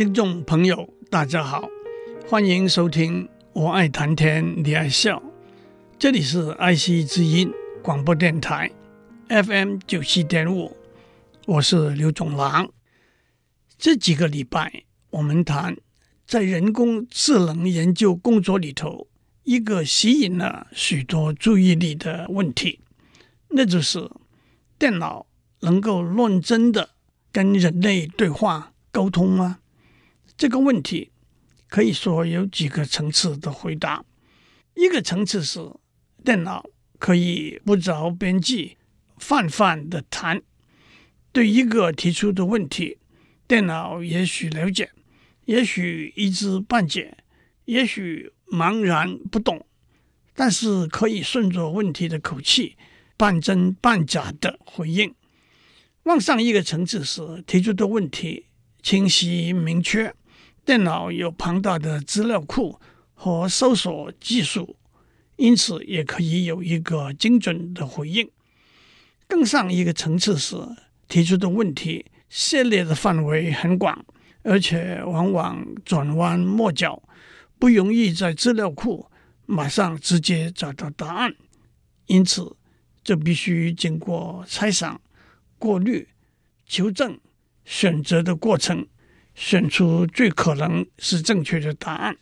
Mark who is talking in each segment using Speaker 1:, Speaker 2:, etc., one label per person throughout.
Speaker 1: 听众朋友，大家好，欢迎收听《我爱谈天，你爱笑》，这里是爱惜之音广播电台 FM 九七点五，我是刘总郎。这几个礼拜，我们谈在人工智能研究工作里头，一个吸引了许多注意力的问题，那就是电脑能够论真的跟人类对话沟通吗？这个问题可以说有几个层次的回答。一个层次是电脑可以不着边际、泛泛的谈，对一个提出的问题，电脑也许了解，也许一知半解，也许茫然不懂，但是可以顺着问题的口气，半真半假的回应。往上一个层次是提出的问题清晰明确，电脑有庞大的资料库和搜索技术，因此也可以有一个精准的回应。更上一个层次是提出的问题涉猎的范围很广，而且往往转弯抹角，不容易在资料库马上直接找到答案，因此这必须经过猜想。过滤、求证、选择的过程，选出最可能是正确的答案。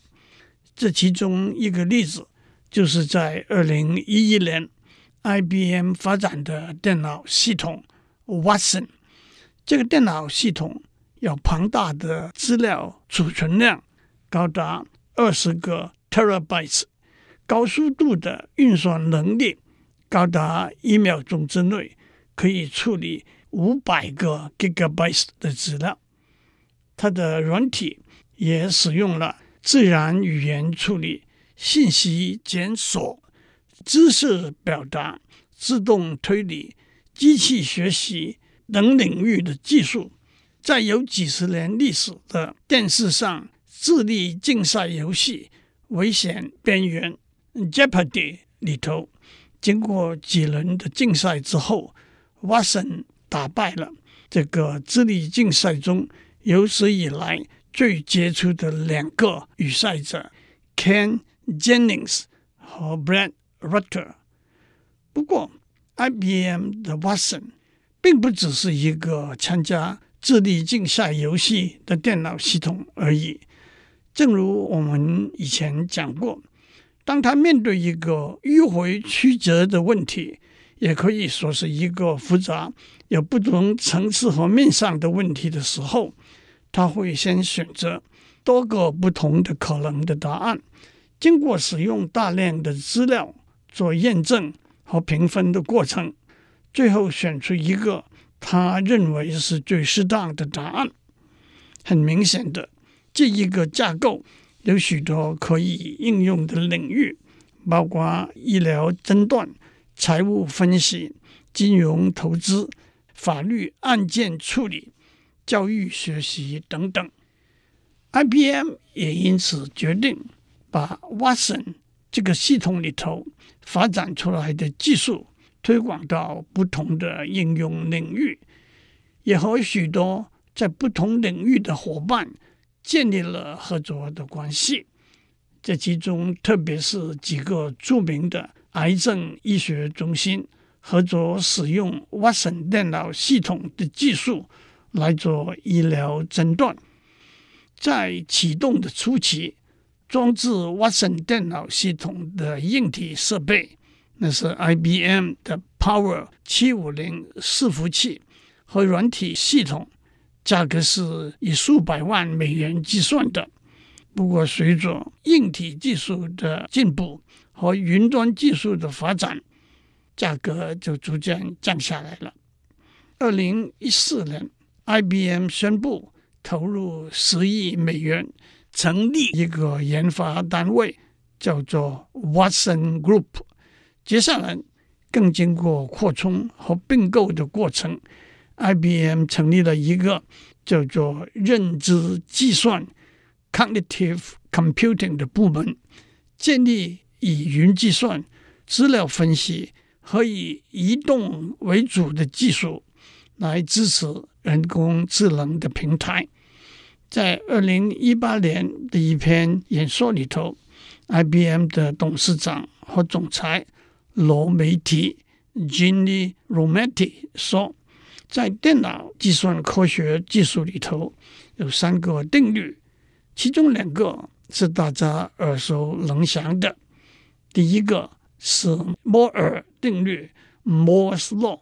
Speaker 1: 这其中一个例子，就是在二零一一年，IBM 发展的电脑系统 Watson。这个电脑系统有庞大的资料储存量，高达二十个 terabytes，高速度的运算能力，高达一秒钟之内。可以处理五百个 gigabytes 的资料，它的软体也使用了自然语言处理、信息检索、知识表达、自动推理、机器学习等领域的技术，在有几十年历史的电视上智力竞赛游戏《危险边缘》（Jeopardy） 里头，经过几轮的竞赛之后。Watson 打败了这个智力竞赛中有史以来最杰出的两个预赛者 Ken Jennings 和 Brad Rutter。不过，IBM 的 Watson 并不只是一个参加智力竞赛游戏的电脑系统而已。正如我们以前讲过，当他面对一个迂回曲折的问题，也可以说是一个复杂、有不同层次和面上的问题的时候，他会先选择多个不同的可能的答案，经过使用大量的资料做验证和评分的过程，最后选出一个他认为是最适当的答案。很明显的，这一个架构有许多可以应用的领域，包括医疗诊断。财务分析、金融投资、法律案件处理、教育学习等等，IBM 也因此决定把 Watson 这个系统里头发展出来的技术推广到不同的应用领域，也和许多在不同领域的伙伴建立了合作的关系。这其中，特别是几个著名的。癌症医学中心合作使用 Watson 电脑系统的技术来做医疗诊断。在启动的初期，装置 Watson 电脑系统的硬体设备，那是 IBM 的 Power 七五零伺服器和软体系统，价格是以数百万美元计算的。不过，随着硬体技术的进步，和云端技术的发展，价格就逐渐降下来了。二零一四年，IBM 宣布投入十亿美元，成立一个研发单位，叫做 Watson Group。接下来，更经过扩充和并购的过程，IBM 成立了一个叫做认知计算 （Cognitive Computing） 的部门，建立。以云计算、资料分析和以移动为主的技术来支持人工智能的平台。在二零一八年的一篇演说里头，IBM 的董事长和总裁罗梅提 （Ginni Rometty） 说，在电脑计算科学技术里头有三个定律，其中两个是大家耳熟能详的。第一个是摩尔定律 （Moore's Law）。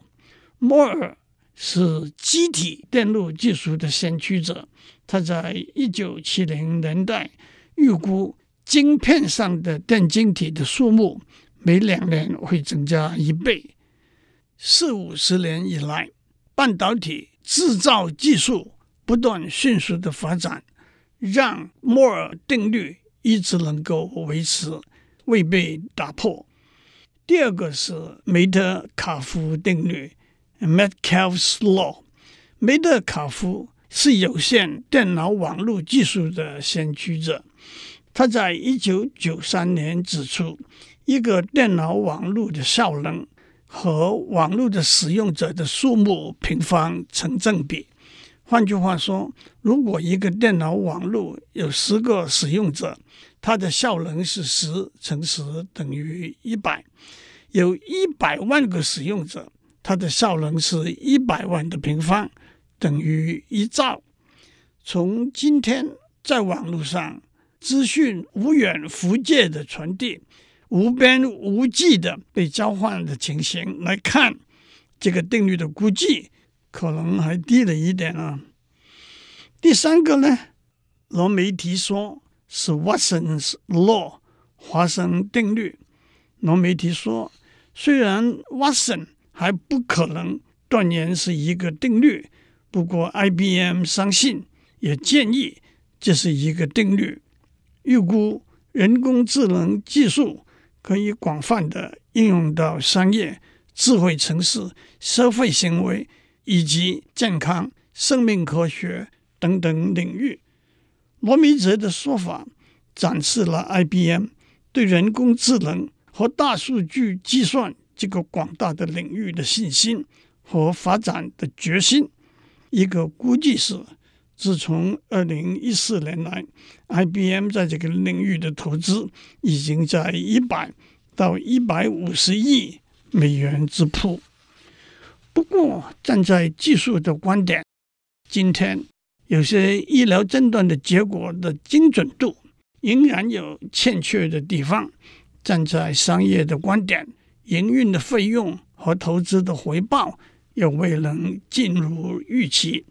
Speaker 1: 摩尔是机体电路技术的先驱者，他在一九七零年代预估晶片上的电晶体的数目每两年会增加一倍。四五十年以来，半导体制造技术不断迅速的发展，让摩尔定律一直能够维持，未被打破。第二个是梅特卡夫定律。Metcalfe's Law，梅特卡夫是有线电脑网络技术的先驱者。他在一九九三年指出，一个电脑网络的效能和网络的使用者的数目平方成正比。换句话说，如果一个电脑网络有十个使用者，它的效能是十乘十等于一百；有一百万个使用者。它的效能是一百万的平方等于一兆。从今天在网络上资讯无远弗届的传递、无边无际的被交换的情形来看，这个定律的估计可能还低了一点啊。第三个呢，罗梅提说是 Watson's Law 华生定律。罗梅提说，虽然 Watson 还不可能断言是一个定律，不过 IBM 相信，也建议这是一个定律。预估人工智能技术可以广泛地应用到商业、智慧城市、消费行为以及健康、生命科学等等领域。罗梅泽的说法展示了 IBM 对人工智能和大数据计算。这个广大的领域的信心和发展的决心，一个估计是，自从二零一四年来，IBM 在这个领域的投资已经在一百到一百五十亿美元之谱。不过，站在技术的观点，今天有些医疗诊断的结果的精准度仍然有欠缺的地方。站在商业的观点，营运的费用和投资的回报又未能尽如预期，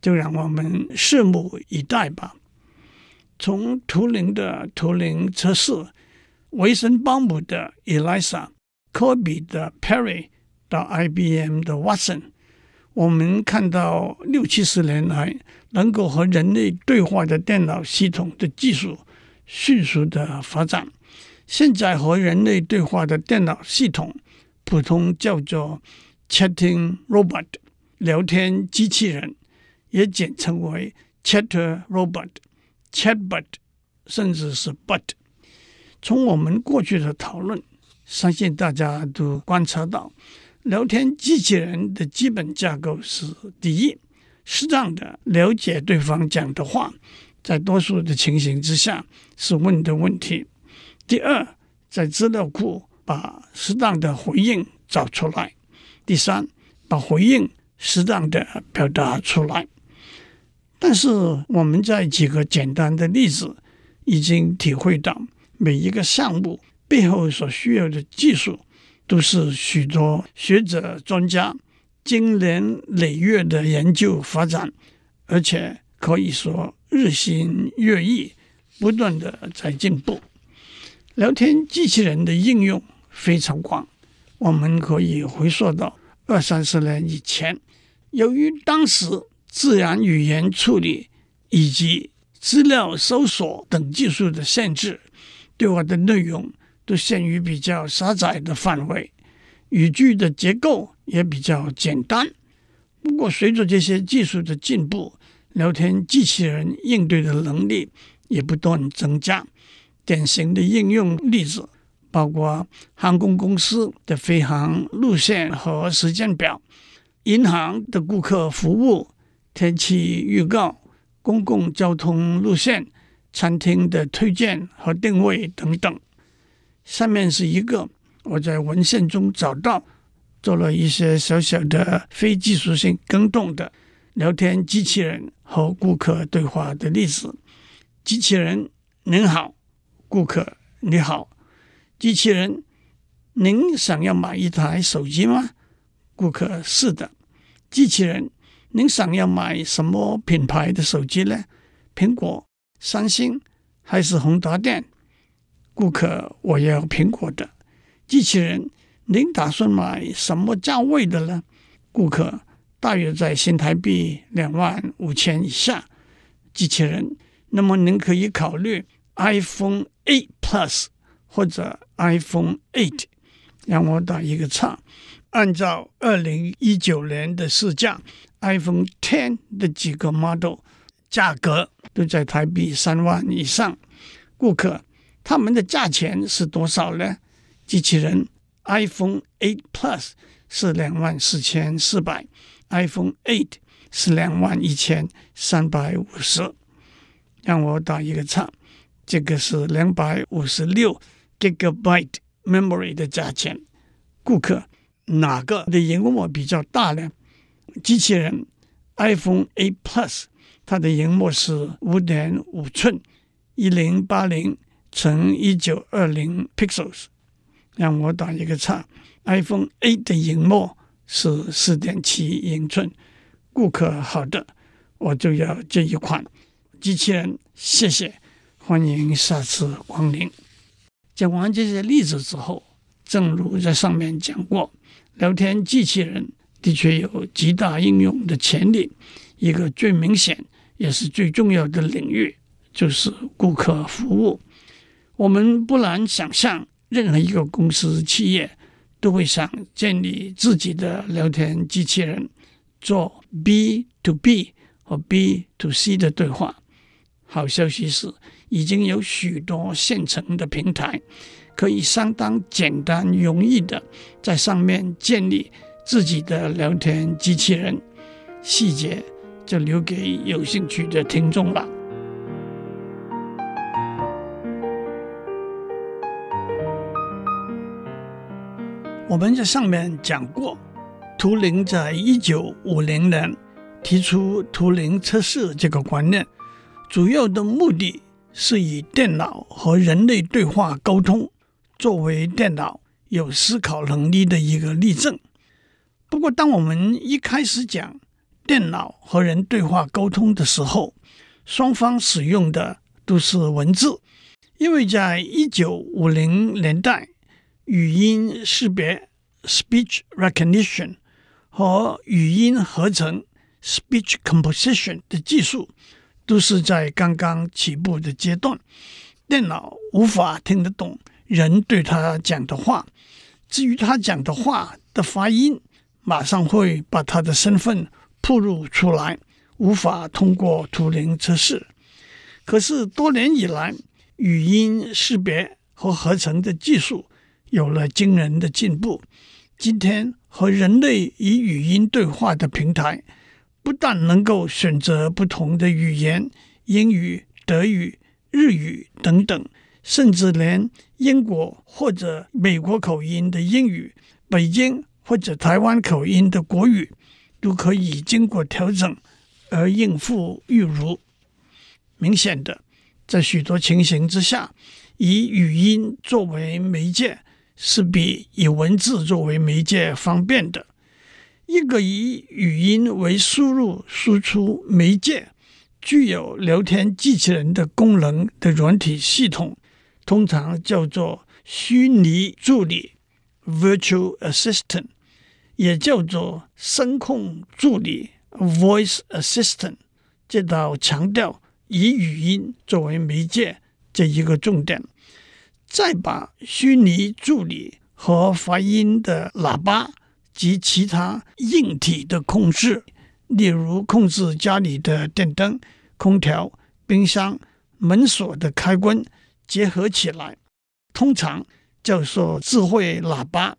Speaker 1: 就让我们拭目以待吧。从图灵的图灵测试、维森鲍姆的 ELISA、科比的 Perry 到 IBM 的 Watson，我们看到六七十年来能够和人类对话的电脑系统的技术迅速的发展。现在和人类对话的电脑系统，普通叫做 Chatting Robot，聊天机器人，也简称为 Chatter Robot、Chatbot，甚至是 Bot。从我们过去的讨论，相信大家都观察到，聊天机器人的基本架构是：第一，适当的了解对方讲的话，在多数的情形之下是问的问题。第二，在资料库把适当的回应找出来；第三，把回应适当的表达出来。但是我们在几个简单的例子已经体会到，每一个项目背后所需要的技术，都是许多学者专家经年累月的研究发展，而且可以说日新月异，不断的在进步。聊天机器人的应用非常广，我们可以回溯到二三十年以前。由于当时自然语言处理以及资料搜索等技术的限制，对话的内容都限于比较狭窄的范围，语句的结构也比较简单。不过，随着这些技术的进步，聊天机器人应对的能力也不断增加。典型的应用例子包括航空公司的飞航路线和时间表、银行的顾客服务、天气预告、公共交通路线、餐厅的推荐和定位等等。上面是一个我在文献中找到，做了一些小小的非技术性更动的聊天机器人和顾客对话的例子。机器人：您好，顾客，你好。机器人：您想要买一台手机吗？顾客：是的。机器人：您想要买什么品牌的手机呢？苹果、三星还是宏达电？顾客：我要苹果的。机器人。您打算买什么价位的呢？顾客大约在新台币两万五千以下。机器人，那么您可以考虑 iPhone 8 Plus 或者 iPhone 8。让我打一个叉。按照二零一九年的市价，iPhone Ten 的几个 model 价格都在台币三万以上。顾客，他们的价钱是多少呢？机器人。iPhone 8 Plus 是两万四千四百，iPhone 8是两万一千三百五十。让我打一个叉，这个是两百五十六 Gigabyte Memory 的价钱。顾客，哪个的荧幕比较大呢？机器人 iPhone 8 Plus 它的荧幕是五点五寸，一零八零乘一九二零 pixels。让我打一个叉，iPhone 8的荧幕是四点七英寸。顾客，好的，我就要这一款机器人。谢谢，欢迎下次光临。讲完这些例子之后，正如在上面讲过，聊天机器人的确有极大应用的潜力。一个最明显也是最重要的领域，就是顾客服务。我们不难想象。任何一个公司企业都会想建立自己的聊天机器人，做 B to B 和 B to C 的对话。好消息是，已经有许多现成的平台，可以相当简单容易的在上面建立自己的聊天机器人。细节就留给有兴趣的听众吧。我们在上面讲过，图灵在一九五零年提出图灵测试这个观念，主要的目的是以电脑和人类对话沟通作为电脑有思考能力的一个例证。不过，当我们一开始讲电脑和人对话沟通的时候，双方使用的都是文字，因为在一九五零年代。语音识别 （speech recognition） 和语音合成 （speech composition） 的技术都是在刚刚起步的阶段。电脑无法听得懂人对他讲的话，至于他讲的话的发音，马上会把他的身份暴露出来，无法通过图灵测试。可是多年以来，语音识别和合成的技术有了惊人的进步。今天和人类以语音对话的平台，不但能够选择不同的语言，英语、德语、日语等等，甚至连英国或者美国口音的英语、北京或者台湾口音的国语，都可以经过调整而应付自如。明显的，在许多情形之下，以语音作为媒介。是比以文字作为媒介方便的。一个以语音为输入输出媒介、具有聊天机器人的功能的软体系统，通常叫做虚拟助理 （Virtual Assistant），也叫做声控助理 （Voice Assistant）。这道强调以语音作为媒介这一个重点。再把虚拟助理和发音的喇叭及其他硬体的控制，例如控制家里的电灯、空调、冰箱、门锁的开关结合起来，通常叫做智慧喇叭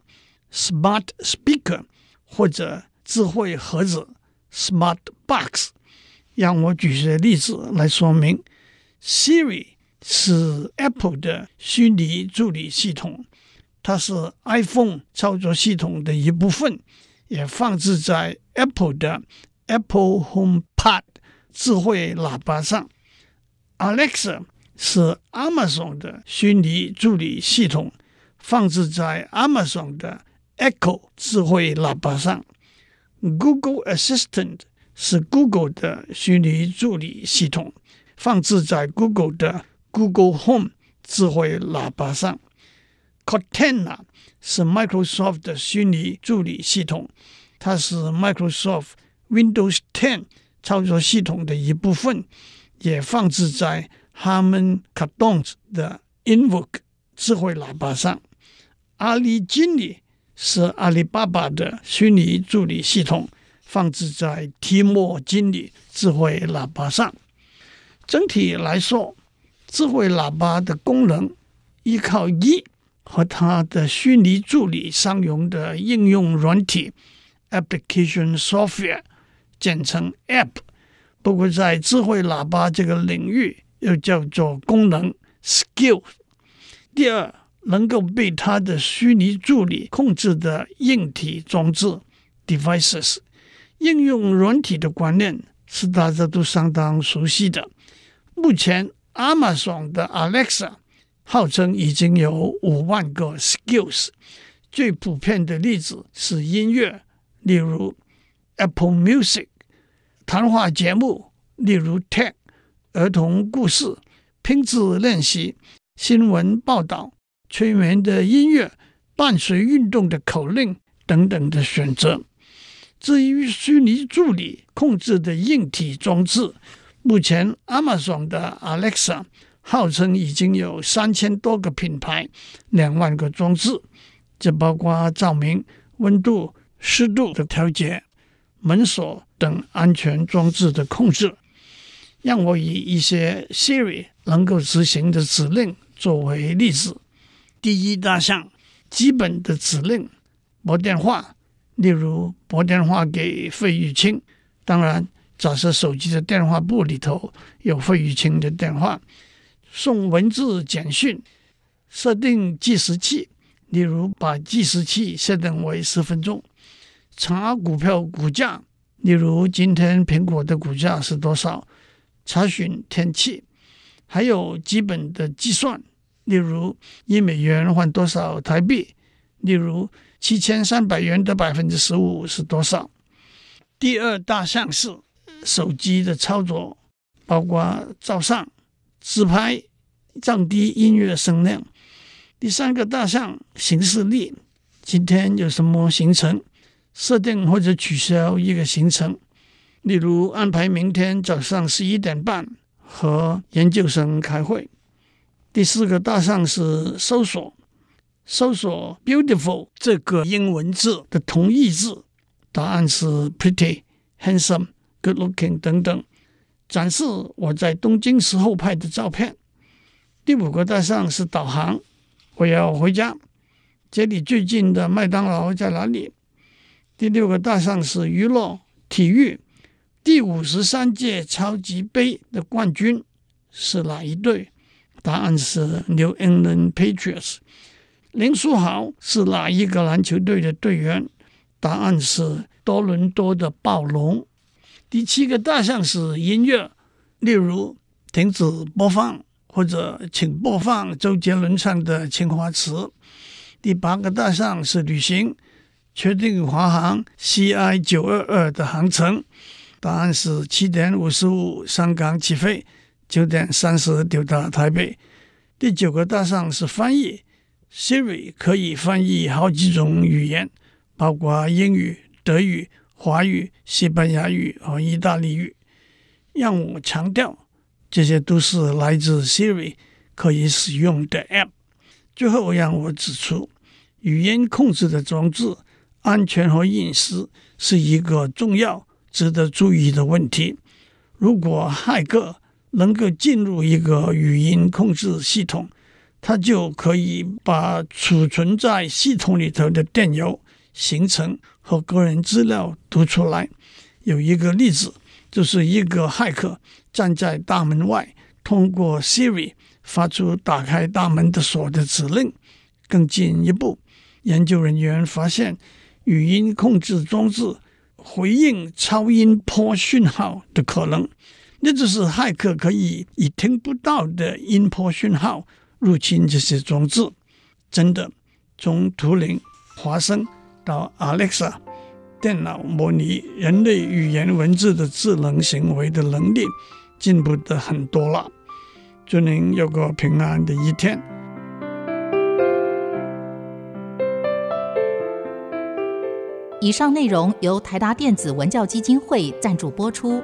Speaker 1: （Smart Speaker） 或者智慧盒子 （Smart Box）。让我举些例子来说明。Siri 是 Apple 的虚拟助理系统，它是 iPhone 操作系统的一部分，也放置在 Apple 的 Apple HomePod 智慧喇叭上。Alexa 是 Amazon 的虚拟助理系统，放置在 Amazon 的 Echo 智慧喇叭上。Google Assistant 是 Google 的虚拟助理系统，放置在 Google 的 Google Home 智慧喇叭上。Cortana 是 Microsoft 的虚拟助理系统，它是 Microsoft Windows 10操作系统的一部分，也放置在 Harman Kardon 的 Invoke 智慧喇叭上。阿里经理是阿里巴巴的虚拟助理系统，放置在提莫经理智慧喇叭上。整体来说，智慧喇叭的功能依靠一和它的虚拟助理相容的应用软体 （application software），简称 App。不过，在智慧喇叭这个领域，又叫做功能 （skill）。第二，能够被它的虚拟助理控制的硬体装置 （devices）。应用软体的观念是大家都相当熟悉的。目前，Amazon 的 Alexa 号称已经有五万个 skills。最普遍的例子是音乐，例如 Apple Music；谈话节目，例如 TED；儿童故事、拼字练习、新闻报道、催眠的音乐、伴随运动的口令等等的选择。至于虚拟助理控制的硬体装置，目前，Amazon 的 Alexa 号称已经有三千多个品牌，两万个装置，这包括照明、温度、湿度的调节、门锁等安全装置的控制。让我以一些 Siri 能够执行的指令作为例子。第一大项，基本的指令：拨电话，例如拨电话给费玉清。当然。假设手机的电话簿里头有费玉清的电话，送文字简讯，设定计时器，例如把计时器设定为十分钟，查股票股价，例如今天苹果的股价是多少，查询天气，还有基本的计算，例如一美元换多少台币，例如七千三百元的百分之十五是多少。第二大项是。手机的操作包括照相、自拍、降低音乐声量。第三个大项行事历，今天有什么行程？设定或者取消一个行程，例如安排明天早上十一点半和研究生开会。第四个大项是搜索，搜索 “beautiful” 这个英文字的同义字，答案是 “pretty”、“handsome”。Good looking 等等，展示我在东京时候拍的照片。第五个大项是导航，我要回家，这里最近的麦当劳在哪里？第六个大项是娱乐体育，第五十三届超级杯的冠军是哪一队？答案是 New England Patriots。林书豪是哪一个篮球队的队员？答案是多伦多的暴龙。第七个大项是音乐，例如停止播放或者请播放周杰伦唱的《青花瓷》。第八个大项是旅行，确定华航 CI 九二二的航程，答案是七点五十五香港起飞，九点三十抵达台北。第九个大项是翻译，Siri 可以翻译好几种语言，包括英语、德语。华语、西班牙语和意大利语，让我强调，这些都是来自 Siri 可以使用的 App。最后，让我指出，语音控制的装置安全和隐私是一个重要、值得注意的问题。如果骇客能够进入一个语音控制系统，他就可以把储存在系统里头的电邮、行程和个人资料读出来。有一个例子，就是一个骇客站在大门外，通过 Siri 发出打开大门的锁的指令。更进一步，研究人员发现语音控制装置回应超音波讯号的可能，那就是骇客可以以听不到的音波讯号入侵这些装置。真的，从图灵、华生到 Alexa，电脑模拟人类语言文字的智能行为的能力进步的很多了。祝您有个平安的一天。
Speaker 2: 以上内容由台达电子文教基金会赞助播出。